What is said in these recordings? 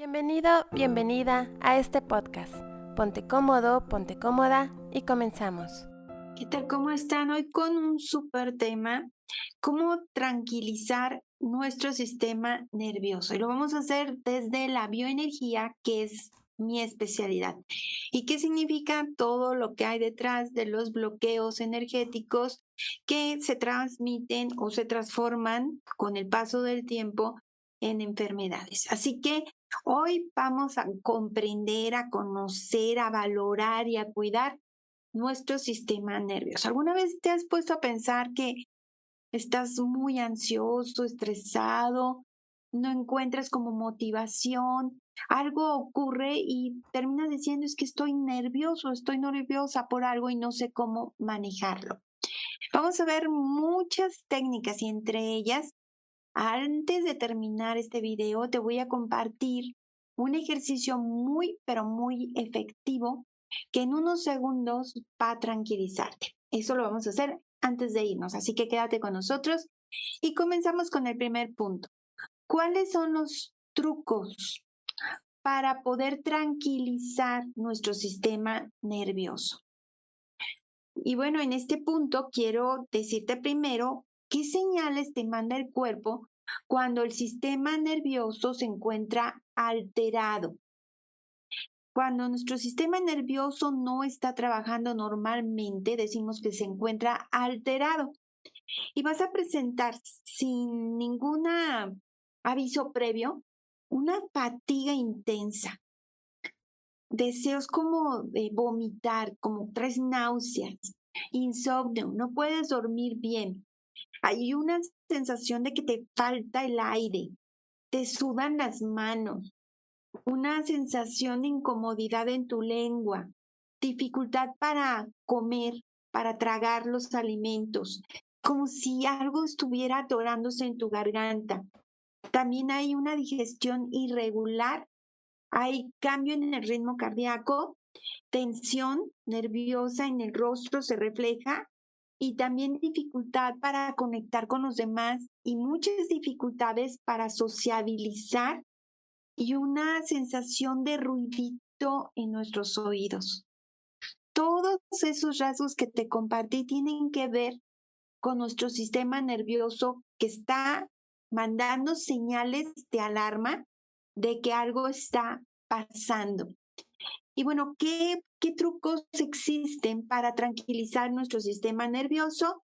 Bienvenido, bienvenida a este podcast. Ponte cómodo, ponte cómoda y comenzamos. ¿Qué tal? ¿Cómo están? Hoy con un súper tema, cómo tranquilizar nuestro sistema nervioso. Y lo vamos a hacer desde la bioenergía, que es mi especialidad. ¿Y qué significa todo lo que hay detrás de los bloqueos energéticos que se transmiten o se transforman con el paso del tiempo en enfermedades? Así que hoy vamos a comprender, a conocer, a valorar y a cuidar nuestro sistema nervioso. ¿Alguna vez te has puesto a pensar que estás muy ansioso, estresado, no encuentras como motivación, algo ocurre y terminas diciendo es que estoy nervioso, estoy nerviosa por algo y no sé cómo manejarlo. Vamos a ver muchas técnicas y entre ellas, antes de terminar este video, te voy a compartir un ejercicio muy, pero muy efectivo que en unos segundos va a tranquilizarte. Eso lo vamos a hacer antes de irnos, así que quédate con nosotros y comenzamos con el primer punto. ¿Cuáles son los trucos para poder tranquilizar nuestro sistema nervioso? Y bueno, en este punto quiero decirte primero qué señales te manda el cuerpo cuando el sistema nervioso se encuentra alterado. Cuando nuestro sistema nervioso no está trabajando normalmente, decimos que se encuentra alterado. Y vas a presentar sin ningún aviso previo una fatiga intensa, deseos como de vomitar, como tres náuseas, insomnio, no puedes dormir bien. Hay una sensación de que te falta el aire, te sudan las manos, una sensación de incomodidad en tu lengua, dificultad para comer, para tragar los alimentos, como si algo estuviera atorándose en tu garganta. También hay una digestión irregular, hay cambio en el ritmo cardíaco, tensión nerviosa en el rostro se refleja y también dificultad para conectar con los demás y muchas dificultades para sociabilizar y una sensación de ruidito en nuestros oídos. Todos esos rasgos que te compartí tienen que ver con nuestro sistema nervioso que está mandando señales de alarma de que algo está pasando. Y bueno, ¿qué, ¿qué trucos existen para tranquilizar nuestro sistema nervioso?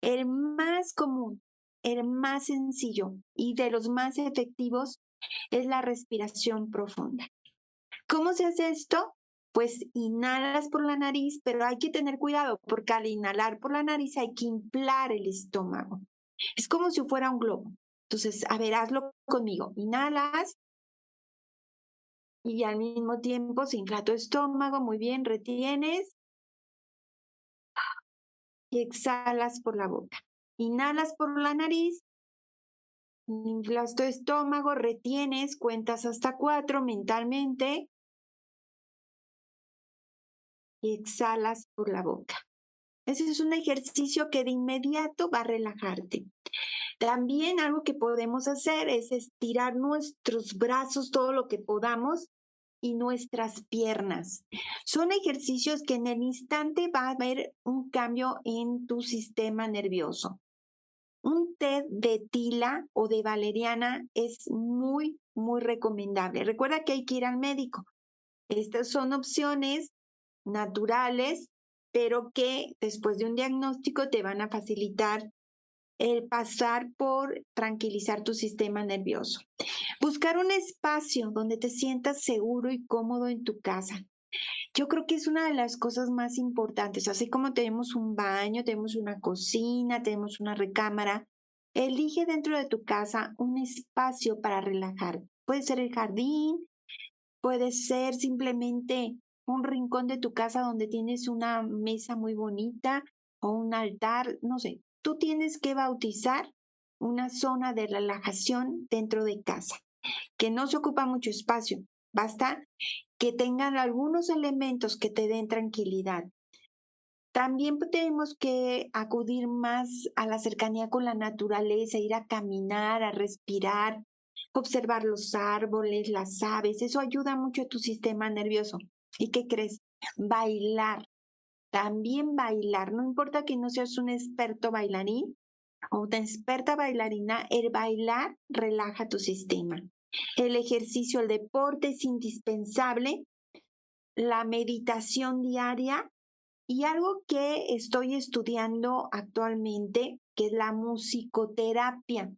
El más común, el más sencillo y de los más efectivos es la respiración profunda. ¿Cómo se hace esto? Pues inhalas por la nariz, pero hay que tener cuidado porque al inhalar por la nariz hay que inflar el estómago. Es como si fuera un globo. Entonces, a ver, hazlo conmigo. Inhalas y al mismo tiempo se infla tu estómago. Muy bien, retienes y exhalas por la boca. Inhalas por la nariz Inflas tu estómago, retienes, cuentas hasta cuatro mentalmente y exhalas por la boca. Ese es un ejercicio que de inmediato va a relajarte. También algo que podemos hacer es estirar nuestros brazos todo lo que podamos y nuestras piernas. Son ejercicios que en el instante va a haber un cambio en tu sistema nervioso. Un té de tila o de valeriana es muy, muy recomendable. Recuerda que hay que ir al médico. Estas son opciones naturales, pero que después de un diagnóstico te van a facilitar el pasar por tranquilizar tu sistema nervioso. Buscar un espacio donde te sientas seguro y cómodo en tu casa. Yo creo que es una de las cosas más importantes, así como tenemos un baño, tenemos una cocina, tenemos una recámara, elige dentro de tu casa un espacio para relajar. Puede ser el jardín, puede ser simplemente un rincón de tu casa donde tienes una mesa muy bonita o un altar, no sé. Tú tienes que bautizar una zona de relajación dentro de casa, que no se ocupa mucho espacio. Basta que tengan algunos elementos que te den tranquilidad. También tenemos que acudir más a la cercanía con la naturaleza, ir a caminar, a respirar, observar los árboles, las aves, eso ayuda mucho a tu sistema nervioso. ¿Y qué crees? Bailar, también bailar, no importa que no seas un experto bailarín o una experta bailarina, el bailar relaja tu sistema. El ejercicio, el deporte es indispensable, la meditación diaria y algo que estoy estudiando actualmente, que es la musicoterapia.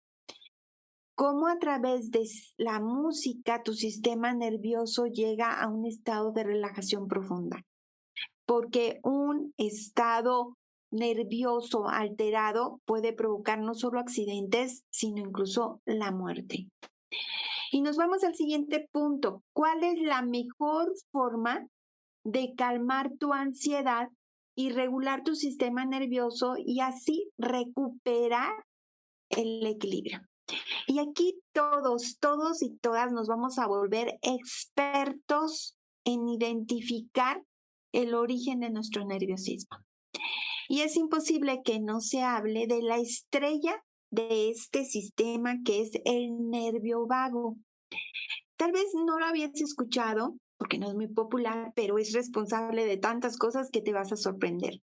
Cómo a través de la música tu sistema nervioso llega a un estado de relajación profunda. Porque un estado nervioso alterado puede provocar no solo accidentes, sino incluso la muerte. Y nos vamos al siguiente punto. ¿Cuál es la mejor forma de calmar tu ansiedad y regular tu sistema nervioso y así recuperar el equilibrio. Y aquí todos, todos y todas nos vamos a volver expertos en identificar el origen de nuestro nerviosismo. Y es imposible que no se hable de la estrella de este sistema que es el nervio vago. Tal vez no lo habías escuchado, porque no es muy popular, pero es responsable de tantas cosas que te vas a sorprender.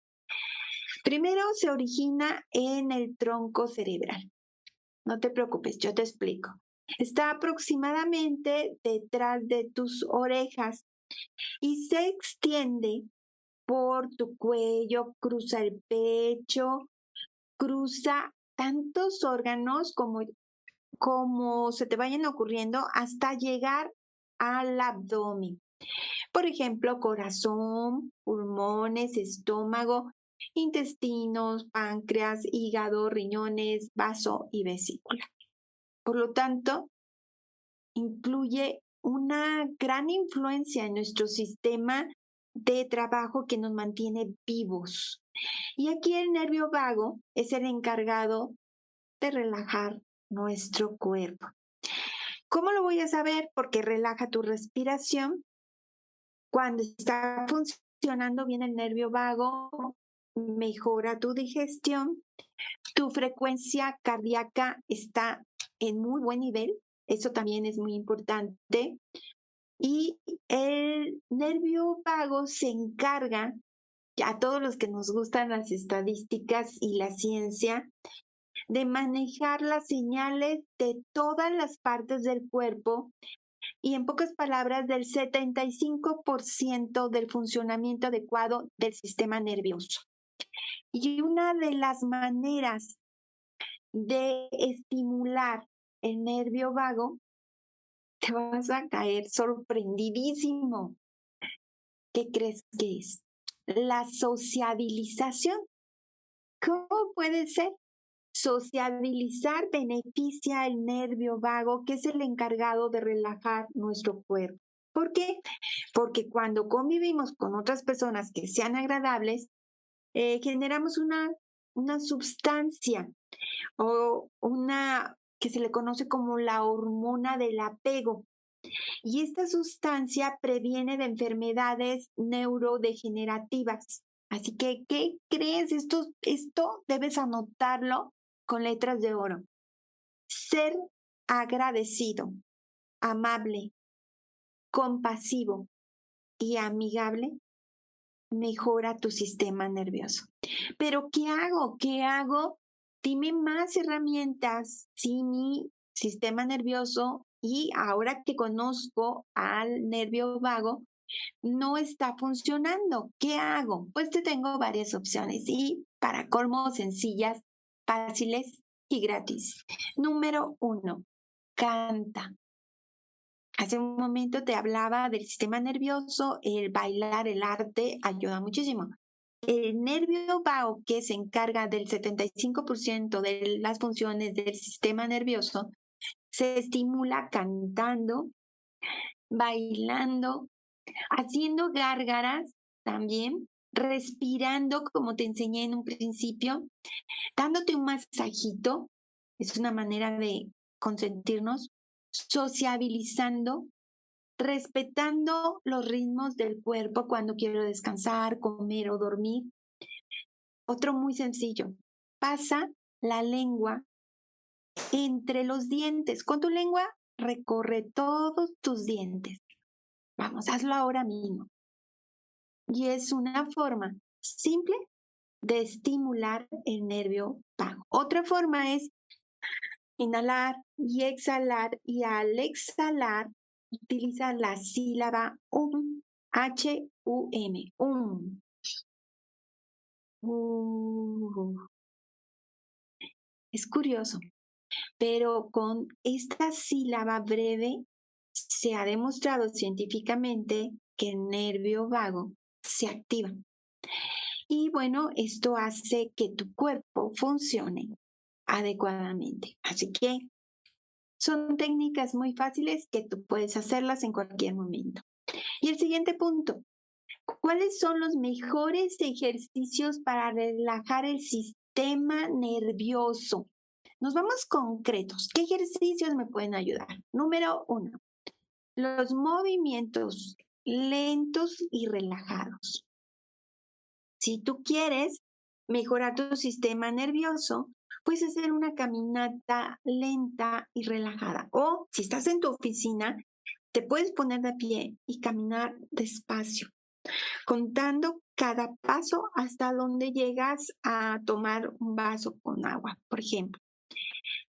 Primero se origina en el tronco cerebral. No te preocupes, yo te explico. Está aproximadamente detrás de tus orejas y se extiende por tu cuello, cruza el pecho, cruza tantos órganos como, como se te vayan ocurriendo hasta llegar al abdomen. Por ejemplo, corazón, pulmones, estómago, intestinos, páncreas, hígado, riñones, vaso y vesícula. Por lo tanto, incluye una gran influencia en nuestro sistema de trabajo que nos mantiene vivos. Y aquí el nervio vago es el encargado de relajar nuestro cuerpo. ¿Cómo lo voy a saber? Porque relaja tu respiración. Cuando está funcionando bien el nervio vago, mejora tu digestión, tu frecuencia cardíaca está en muy buen nivel, eso también es muy importante. Y el nervio vago se encarga, a todos los que nos gustan las estadísticas y la ciencia, de manejar las señales de todas las partes del cuerpo y en pocas palabras del 75% del funcionamiento adecuado del sistema nervioso. Y una de las maneras de estimular el nervio vago, te vas a caer sorprendidísimo. ¿Qué crees que es? La sociabilización. ¿Cómo puede ser? Sociabilizar beneficia el nervio vago, que es el encargado de relajar nuestro cuerpo. ¿Por qué? Porque cuando convivimos con otras personas que sean agradables, eh, generamos una, una sustancia o una que se le conoce como la hormona del apego. Y esta sustancia previene de enfermedades neurodegenerativas. Así que, ¿qué crees? Esto, esto debes anotarlo con letras de oro. Ser agradecido, amable, compasivo y amigable mejora tu sistema nervioso. Pero ¿qué hago? ¿Qué hago? Dime más herramientas si mi sistema nervioso y ahora que conozco al nervio vago, no está funcionando. ¿Qué hago? Pues te tengo varias opciones y para colmo sencillas fáciles y gratis. Número uno, canta. Hace un momento te hablaba del sistema nervioso, el bailar, el arte ayuda muchísimo. El nervio vago, que se encarga del 75% de las funciones del sistema nervioso, se estimula cantando, bailando, haciendo gárgaras también, respirando como te enseñé en un principio, dándote un masajito, es una manera de consentirnos, sociabilizando, respetando los ritmos del cuerpo cuando quiero descansar, comer o dormir. Otro muy sencillo, pasa la lengua entre los dientes. Con tu lengua recorre todos tus dientes. Vamos, hazlo ahora mismo. Y es una forma simple de estimular el nervio vago. Otra forma es inhalar y exhalar y al exhalar utiliza la sílaba um, H-U-M, um. Uh. Es curioso, pero con esta sílaba breve se ha demostrado científicamente que el nervio vago se activa. Y bueno, esto hace que tu cuerpo funcione adecuadamente. Así que son técnicas muy fáciles que tú puedes hacerlas en cualquier momento. Y el siguiente punto, ¿cuáles son los mejores ejercicios para relajar el sistema nervioso? Nos vamos concretos. ¿Qué ejercicios me pueden ayudar? Número uno, los movimientos lentos y relajados. Si tú quieres mejorar tu sistema nervioso, puedes hacer una caminata lenta y relajada. O si estás en tu oficina, te puedes poner de pie y caminar despacio, contando cada paso hasta donde llegas a tomar un vaso con agua, por ejemplo.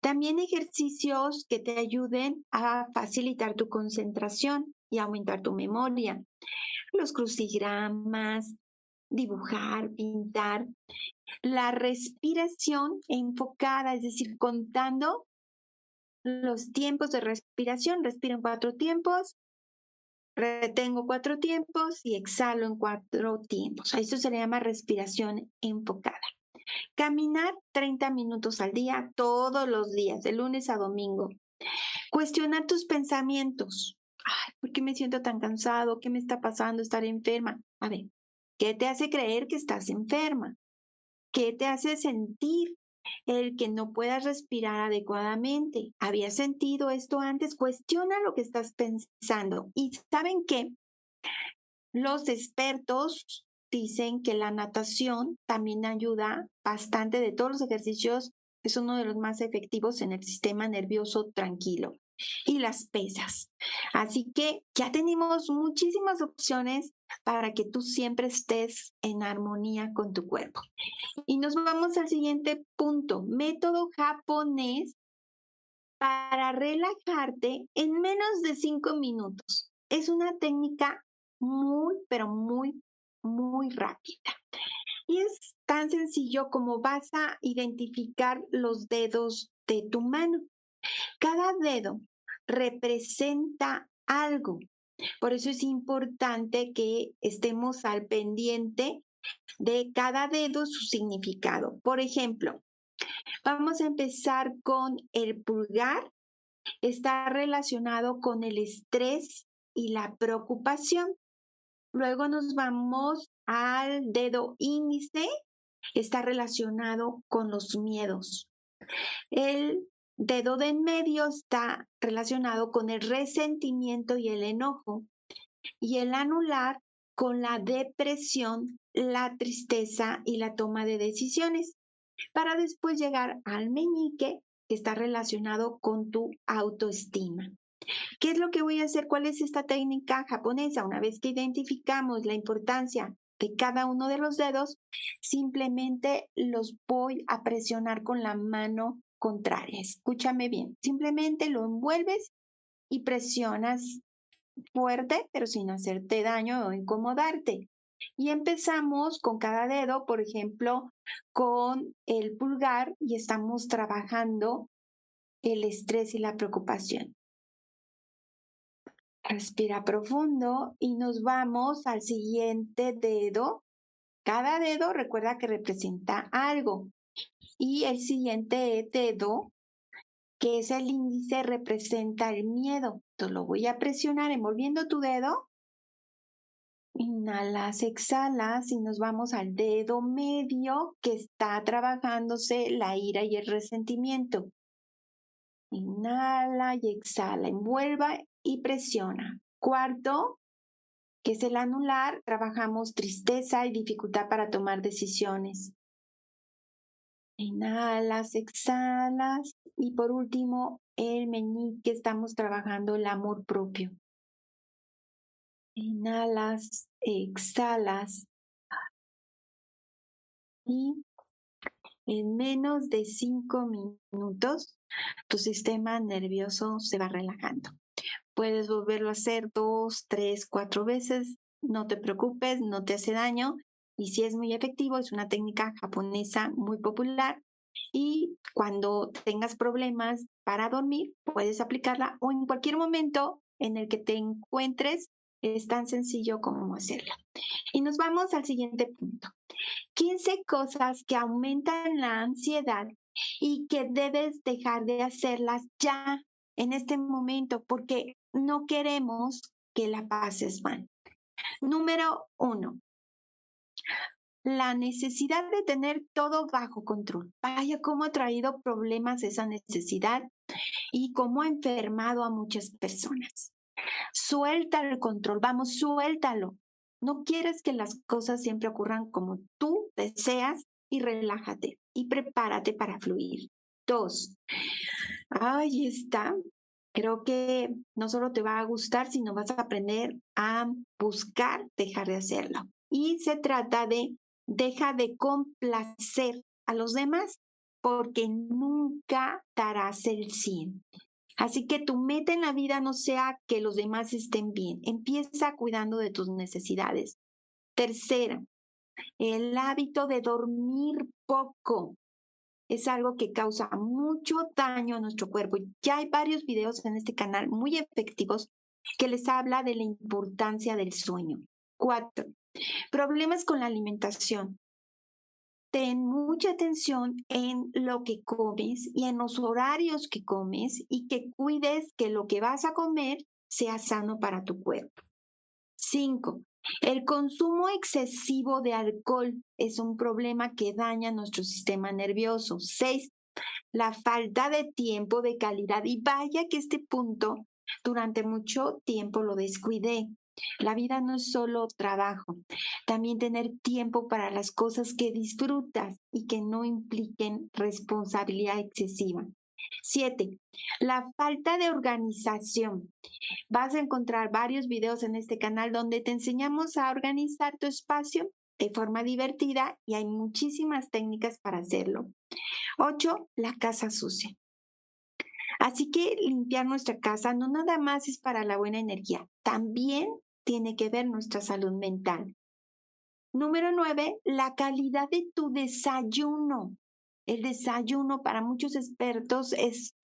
También ejercicios que te ayuden a facilitar tu concentración y aumentar tu memoria. Los crucigramas, dibujar, pintar. La respiración enfocada, es decir, contando los tiempos de respiración. Respiro en cuatro tiempos, retengo cuatro tiempos y exhalo en cuatro tiempos. Eso se le llama respiración enfocada. Caminar 30 minutos al día, todos los días, de lunes a domingo. Cuestionar tus pensamientos. Ay, ¿por qué me siento tan cansado? ¿Qué me está pasando? Estar enferma. A ver, ¿qué te hace creer que estás enferma? ¿Qué te hace sentir el que no puedas respirar adecuadamente? ¿Habías sentido esto antes? Cuestiona lo que estás pensando. Y saben qué? Los expertos dicen que la natación también ayuda bastante de todos los ejercicios, es uno de los más efectivos en el sistema nervioso tranquilo y las pesas. Así que ya tenemos muchísimas opciones para que tú siempre estés en armonía con tu cuerpo. Y nos vamos al siguiente punto, método japonés para relajarte en menos de cinco minutos. Es una técnica muy, pero muy muy rápida. Y es tan sencillo como vas a identificar los dedos de tu mano. Cada dedo representa algo. Por eso es importante que estemos al pendiente de cada dedo su significado. Por ejemplo, vamos a empezar con el pulgar. Está relacionado con el estrés y la preocupación. Luego nos vamos al dedo índice, está relacionado con los miedos. El dedo de en medio está relacionado con el resentimiento y el enojo. Y el anular con la depresión, la tristeza y la toma de decisiones. Para después llegar al meñique, que está relacionado con tu autoestima. ¿Qué es lo que voy a hacer? ¿Cuál es esta técnica japonesa? Una vez que identificamos la importancia de cada uno de los dedos, simplemente los voy a presionar con la mano contraria. Escúchame bien. Simplemente lo envuelves y presionas fuerte, pero sin hacerte daño o incomodarte. Y empezamos con cada dedo, por ejemplo, con el pulgar y estamos trabajando el estrés y la preocupación. Respira profundo y nos vamos al siguiente dedo. Cada dedo recuerda que representa algo. Y el siguiente dedo, que es el índice, representa el miedo. Entonces lo voy a presionar envolviendo tu dedo. Inhalas, exhalas y nos vamos al dedo medio que está trabajándose la ira y el resentimiento. Inhala y exhala, envuelva y presiona. Cuarto, que es el anular, trabajamos tristeza y dificultad para tomar decisiones. Inhalas, exhalas. Y por último, el meñique, estamos trabajando el amor propio. Inhalas, exhalas. Y en menos de cinco minutos, tu sistema nervioso se va relajando. Puedes volverlo a hacer dos, tres, cuatro veces. No te preocupes, no te hace daño. Y si es muy efectivo, es una técnica japonesa muy popular. Y cuando tengas problemas para dormir, puedes aplicarla o en cualquier momento en el que te encuentres, es tan sencillo como hacerla. Y nos vamos al siguiente punto. 15 cosas que aumentan la ansiedad y que debes dejar de hacerlas ya en este momento porque no queremos que la pases mal. Número uno, la necesidad de tener todo bajo control. Vaya cómo ha traído problemas esa necesidad y cómo ha enfermado a muchas personas. Suelta el control, vamos, suéltalo. No quieres que las cosas siempre ocurran como tú deseas y relájate y prepárate para fluir. Dos, ahí está. Creo que no solo te va a gustar, sino vas a aprender a buscar dejar de hacerlo. Y se trata de deja de complacer a los demás porque nunca darás el 100. Así que tu meta en la vida no sea que los demás estén bien. Empieza cuidando de tus necesidades. Tercera, el hábito de dormir poco es algo que causa mucho daño a nuestro cuerpo. Ya hay varios videos en este canal muy efectivos que les habla de la importancia del sueño. Cuatro, problemas con la alimentación ten mucha atención en lo que comes y en los horarios que comes y que cuides que lo que vas a comer sea sano para tu cuerpo. 5. El consumo excesivo de alcohol es un problema que daña nuestro sistema nervioso. 6. La falta de tiempo de calidad. Y vaya que este punto durante mucho tiempo lo descuidé. La vida no es solo trabajo, también tener tiempo para las cosas que disfrutas y que no impliquen responsabilidad excesiva. Siete, la falta de organización. Vas a encontrar varios videos en este canal donde te enseñamos a organizar tu espacio de forma divertida y hay muchísimas técnicas para hacerlo. Ocho, la casa sucia. Así que limpiar nuestra casa no nada más es para la buena energía, también tiene que ver nuestra salud mental. Número nueve, la calidad de tu desayuno. El desayuno para muchos expertos es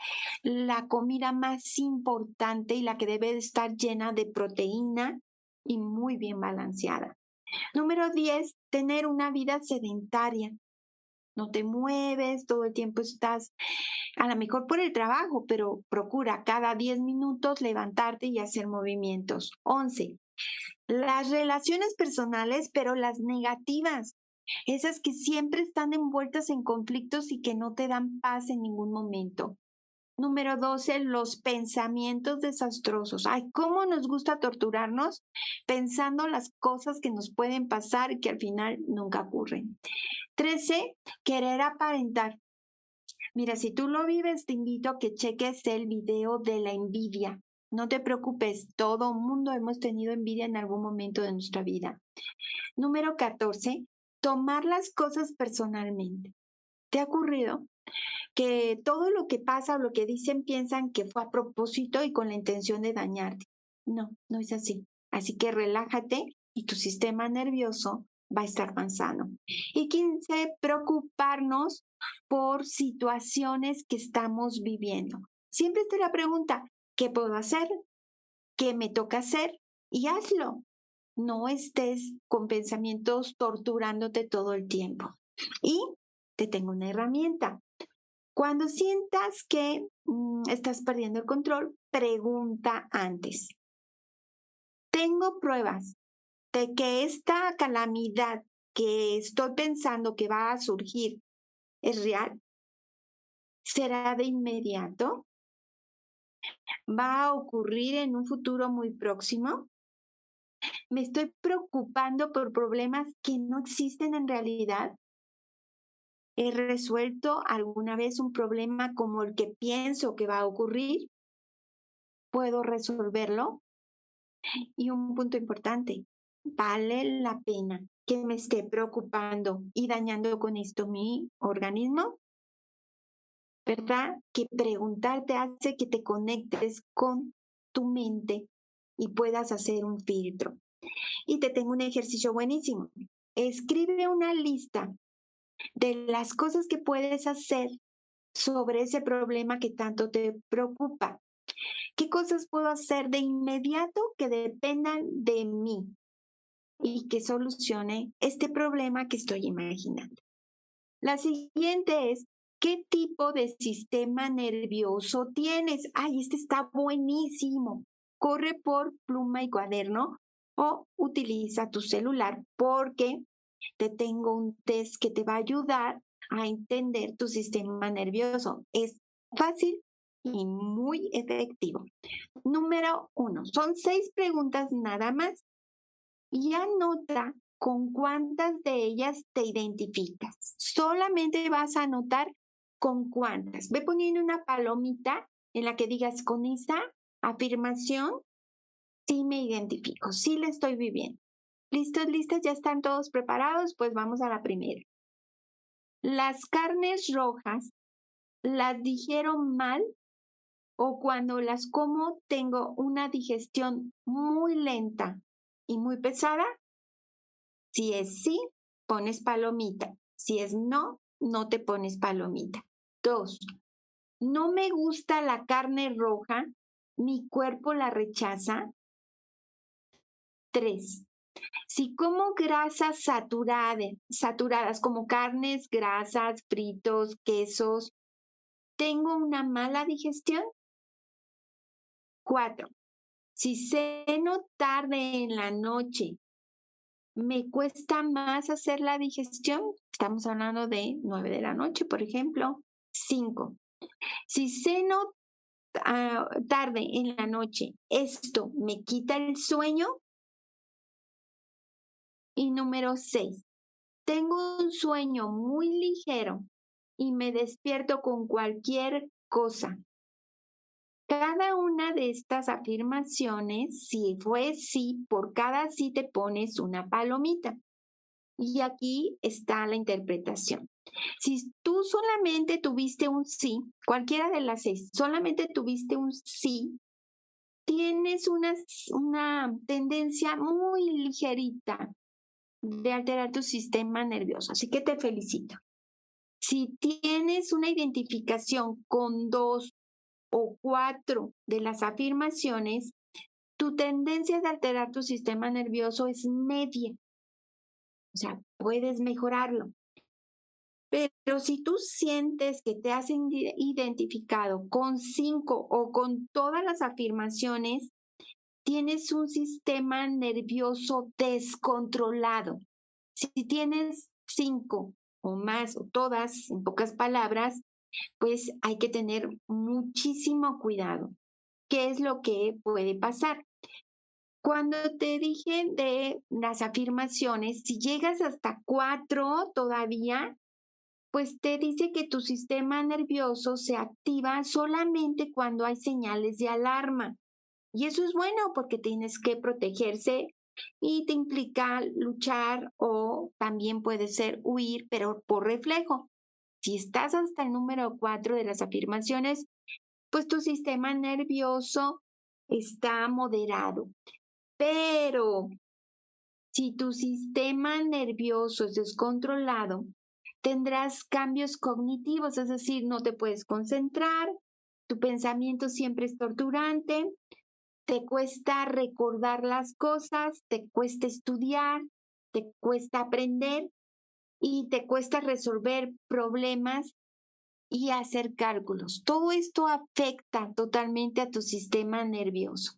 la comida más importante y la que debe estar llena de proteína y muy bien balanceada. Número diez, tener una vida sedentaria. No te mueves, todo el tiempo estás a lo mejor por el trabajo, pero procura cada 10 minutos levantarte y hacer movimientos. 11. Las relaciones personales, pero las negativas, esas que siempre están envueltas en conflictos y que no te dan paz en ningún momento. Número 12, los pensamientos desastrosos. Ay, cómo nos gusta torturarnos pensando las cosas que nos pueden pasar y que al final nunca ocurren. 13, querer aparentar. Mira, si tú lo vives, te invito a que cheques el video de la envidia. No te preocupes, todo mundo hemos tenido envidia en algún momento de nuestra vida. Número 14, tomar las cosas personalmente. ¿Te ha ocurrido que todo lo que pasa o lo que dicen piensan que fue a propósito y con la intención de dañarte? No, no es así. Así que relájate y tu sistema nervioso va a estar más sano. Y 15, preocuparnos por situaciones que estamos viviendo. Siempre te la pregunta, ¿qué puedo hacer? ¿Qué me toca hacer? Y hazlo. No estés con pensamientos torturándote todo el tiempo. Y te tengo una herramienta. Cuando sientas que mm, estás perdiendo el control, pregunta antes. Tengo pruebas de que esta calamidad que estoy pensando que va a surgir es real? ¿Será de inmediato? ¿Va a ocurrir en un futuro muy próximo? ¿Me estoy preocupando por problemas que no existen en realidad? ¿He resuelto alguna vez un problema como el que pienso que va a ocurrir? ¿Puedo resolverlo? Y un punto importante, ¿vale la pena que me esté preocupando y dañando con esto mi organismo? ¿Verdad? Que preguntarte hace que te conectes con tu mente y puedas hacer un filtro. Y te tengo un ejercicio buenísimo. Escribe una lista de las cosas que puedes hacer sobre ese problema que tanto te preocupa. ¿Qué cosas puedo hacer de inmediato que dependan de mí y que solucione este problema que estoy imaginando? La siguiente es, ¿qué tipo de sistema nervioso tienes? Ay, este está buenísimo. Corre por pluma y cuaderno o utiliza tu celular porque te tengo un test que te va a ayudar a entender tu sistema nervioso. Es fácil y muy efectivo. Número uno, son seis preguntas nada más y anota con cuántas de ellas te identificas. Solamente vas a anotar con cuántas. Ve poniendo una palomita en la que digas con esa afirmación, sí me identifico, sí le estoy viviendo. ¿Listos, listas? ¿Ya están todos preparados? Pues vamos a la primera. Las carnes rojas las dijeron mal o cuando las como tengo una digestión muy lenta y muy pesada. Si es sí, pones palomita. Si es no, no te pones palomita. Dos, no me gusta la carne roja, mi cuerpo la rechaza. Tres, si como grasas saturadas, saturadas como carnes, grasas, fritos, quesos, ¿tengo una mala digestión? Cuatro, si ceno tarde en la noche, ¿me cuesta más hacer la digestión? Estamos hablando de nueve de la noche, por ejemplo. Cinco, si ceno ah, tarde en la noche, ¿esto me quita el sueño? Y número seis, tengo un sueño muy ligero y me despierto con cualquier cosa. Cada una de estas afirmaciones, si fue sí, por cada sí te pones una palomita. Y aquí está la interpretación. Si tú solamente tuviste un sí, cualquiera de las seis, solamente tuviste un sí, tienes una, una tendencia muy ligerita de alterar tu sistema nervioso. Así que te felicito. Si tienes una identificación con dos o cuatro de las afirmaciones, tu tendencia de alterar tu sistema nervioso es media. O sea, puedes mejorarlo. Pero si tú sientes que te has identificado con cinco o con todas las afirmaciones, tienes un sistema nervioso descontrolado. Si tienes cinco o más o todas, en pocas palabras, pues hay que tener muchísimo cuidado. ¿Qué es lo que puede pasar? Cuando te dije de las afirmaciones, si llegas hasta cuatro todavía, pues te dice que tu sistema nervioso se activa solamente cuando hay señales de alarma. Y eso es bueno porque tienes que protegerse y te implica luchar o también puede ser huir, pero por reflejo. Si estás hasta el número cuatro de las afirmaciones, pues tu sistema nervioso está moderado. Pero si tu sistema nervioso es descontrolado, tendrás cambios cognitivos, es decir, no te puedes concentrar, tu pensamiento siempre es torturante, te cuesta recordar las cosas, te cuesta estudiar, te cuesta aprender y te cuesta resolver problemas y hacer cálculos. Todo esto afecta totalmente a tu sistema nervioso.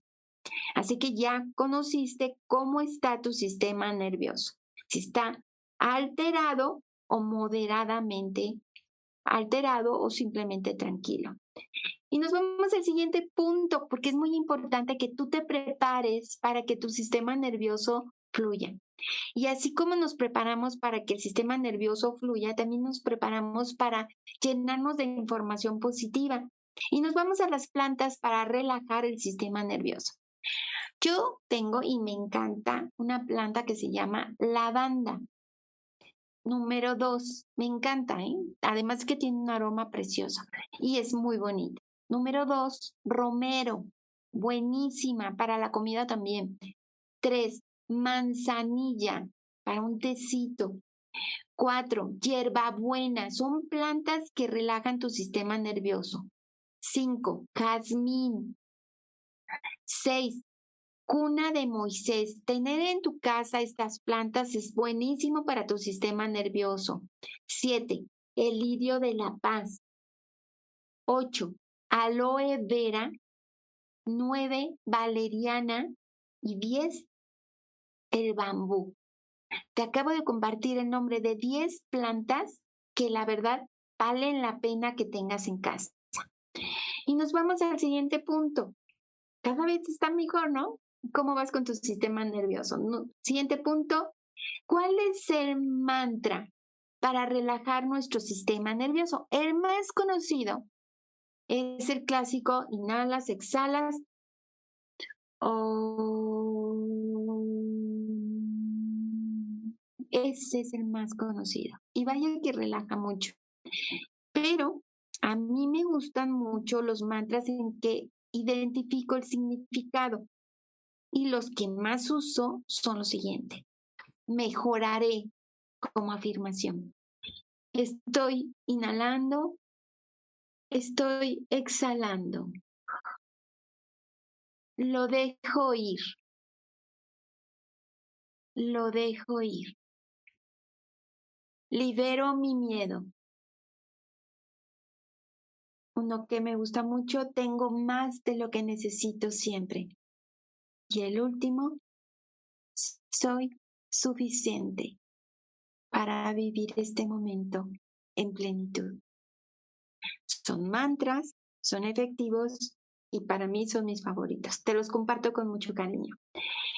Así que ya conociste cómo está tu sistema nervioso. Si está alterado o moderadamente alterado o simplemente tranquilo. Y nos vamos al siguiente punto, porque es muy importante que tú te prepares para que tu sistema nervioso fluya. Y así como nos preparamos para que el sistema nervioso fluya, también nos preparamos para llenarnos de información positiva. Y nos vamos a las plantas para relajar el sistema nervioso. Yo tengo y me encanta una planta que se llama lavanda. Número dos, me encanta, ¿eh? Además que tiene un aroma precioso y es muy bonita. Número dos, romero. Buenísima para la comida también. Tres, manzanilla para un tecito. Cuatro, hierbabuena. Son plantas que relajan tu sistema nervioso. Cinco, jazmín. Seis, cuna de Moisés. Tener en tu casa estas plantas es buenísimo para tu sistema nervioso. Siete, el lirio de la paz. Ocho, aloe vera. Nueve, valeriana. Y diez, el bambú. Te acabo de compartir el nombre de 10 plantas que la verdad valen la pena que tengas en casa. Y nos vamos al siguiente punto. Cada vez está mejor, ¿no? ¿Cómo vas con tu sistema nervioso? Siguiente punto. ¿Cuál es el mantra para relajar nuestro sistema nervioso? El más conocido es el clásico inhalas, exhalas. Ese es el más conocido. Y vaya que relaja mucho. Pero a mí me gustan mucho los mantras en que identifico el significado. Y los que más uso son los siguientes. Mejoraré como afirmación. Estoy inhalando. Estoy exhalando. Lo dejo ir. Lo dejo ir. Libero mi miedo. Uno que me gusta mucho, tengo más de lo que necesito siempre. Y el último, soy suficiente para vivir este momento en plenitud. Son mantras, son efectivos y para mí son mis favoritos. Te los comparto con mucho cariño.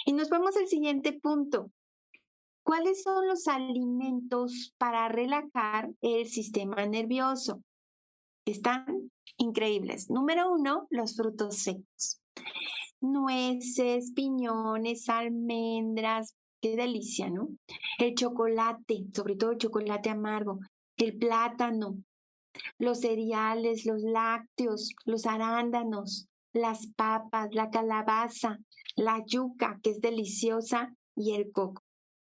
Y nos vamos al siguiente punto. ¿Cuáles son los alimentos para relajar el sistema nervioso? Están increíbles. Número uno, los frutos secos. Nueces, piñones, almendras, qué delicia, ¿no? El chocolate, sobre todo el chocolate amargo, el plátano, los cereales, los lácteos, los arándanos, las papas, la calabaza, la yuca, que es deliciosa, y el coco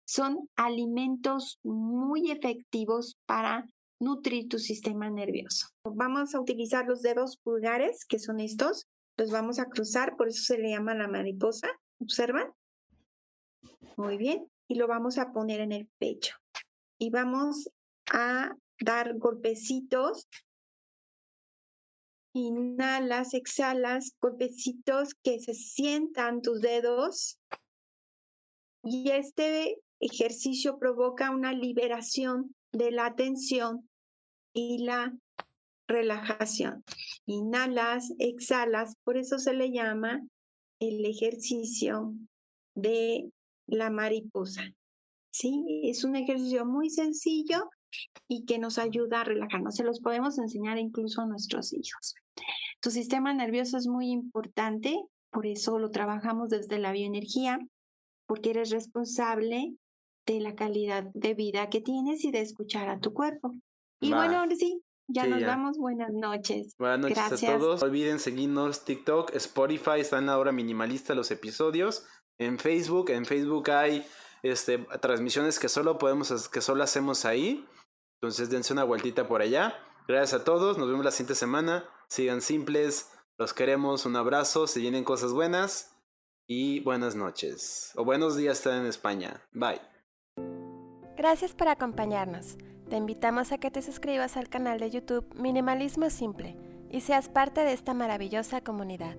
son alimentos muy efectivos para nutrir tu sistema nervioso. Vamos a utilizar los dedos pulgares, que son estos, los vamos a cruzar, por eso se le llama la mariposa. ¿Observan? Muy bien. Y lo vamos a poner en el pecho. Y vamos a dar golpecitos. Inhalas, exhalas, golpecitos que se sientan tus dedos. Y este ejercicio provoca una liberación de la tensión y la relajación. Inhalas, exhalas, por eso se le llama el ejercicio de la mariposa. Sí, es un ejercicio muy sencillo y que nos ayuda a relajarnos. Se los podemos enseñar incluso a nuestros hijos. Tu sistema nervioso es muy importante, por eso lo trabajamos desde la bioenergía, porque eres responsable de la calidad de vida que tienes y de escuchar a tu cuerpo. Y bueno, ahora sí, ya nos vamos. Buenas noches. Buenas noches Gracias. a todos. No olviden seguirnos TikTok, Spotify, están la hora minimalista los episodios. En Facebook, en Facebook hay este, transmisiones que solo podemos, que solo hacemos ahí. Entonces dense una vueltita por allá. Gracias a todos, nos vemos la siguiente semana. Sigan simples, los queremos, un abrazo, se vienen cosas buenas y buenas noches. O buenos días en España. Bye. Gracias por acompañarnos. Te invitamos a que te suscribas al canal de YouTube Minimalismo Simple y seas parte de esta maravillosa comunidad.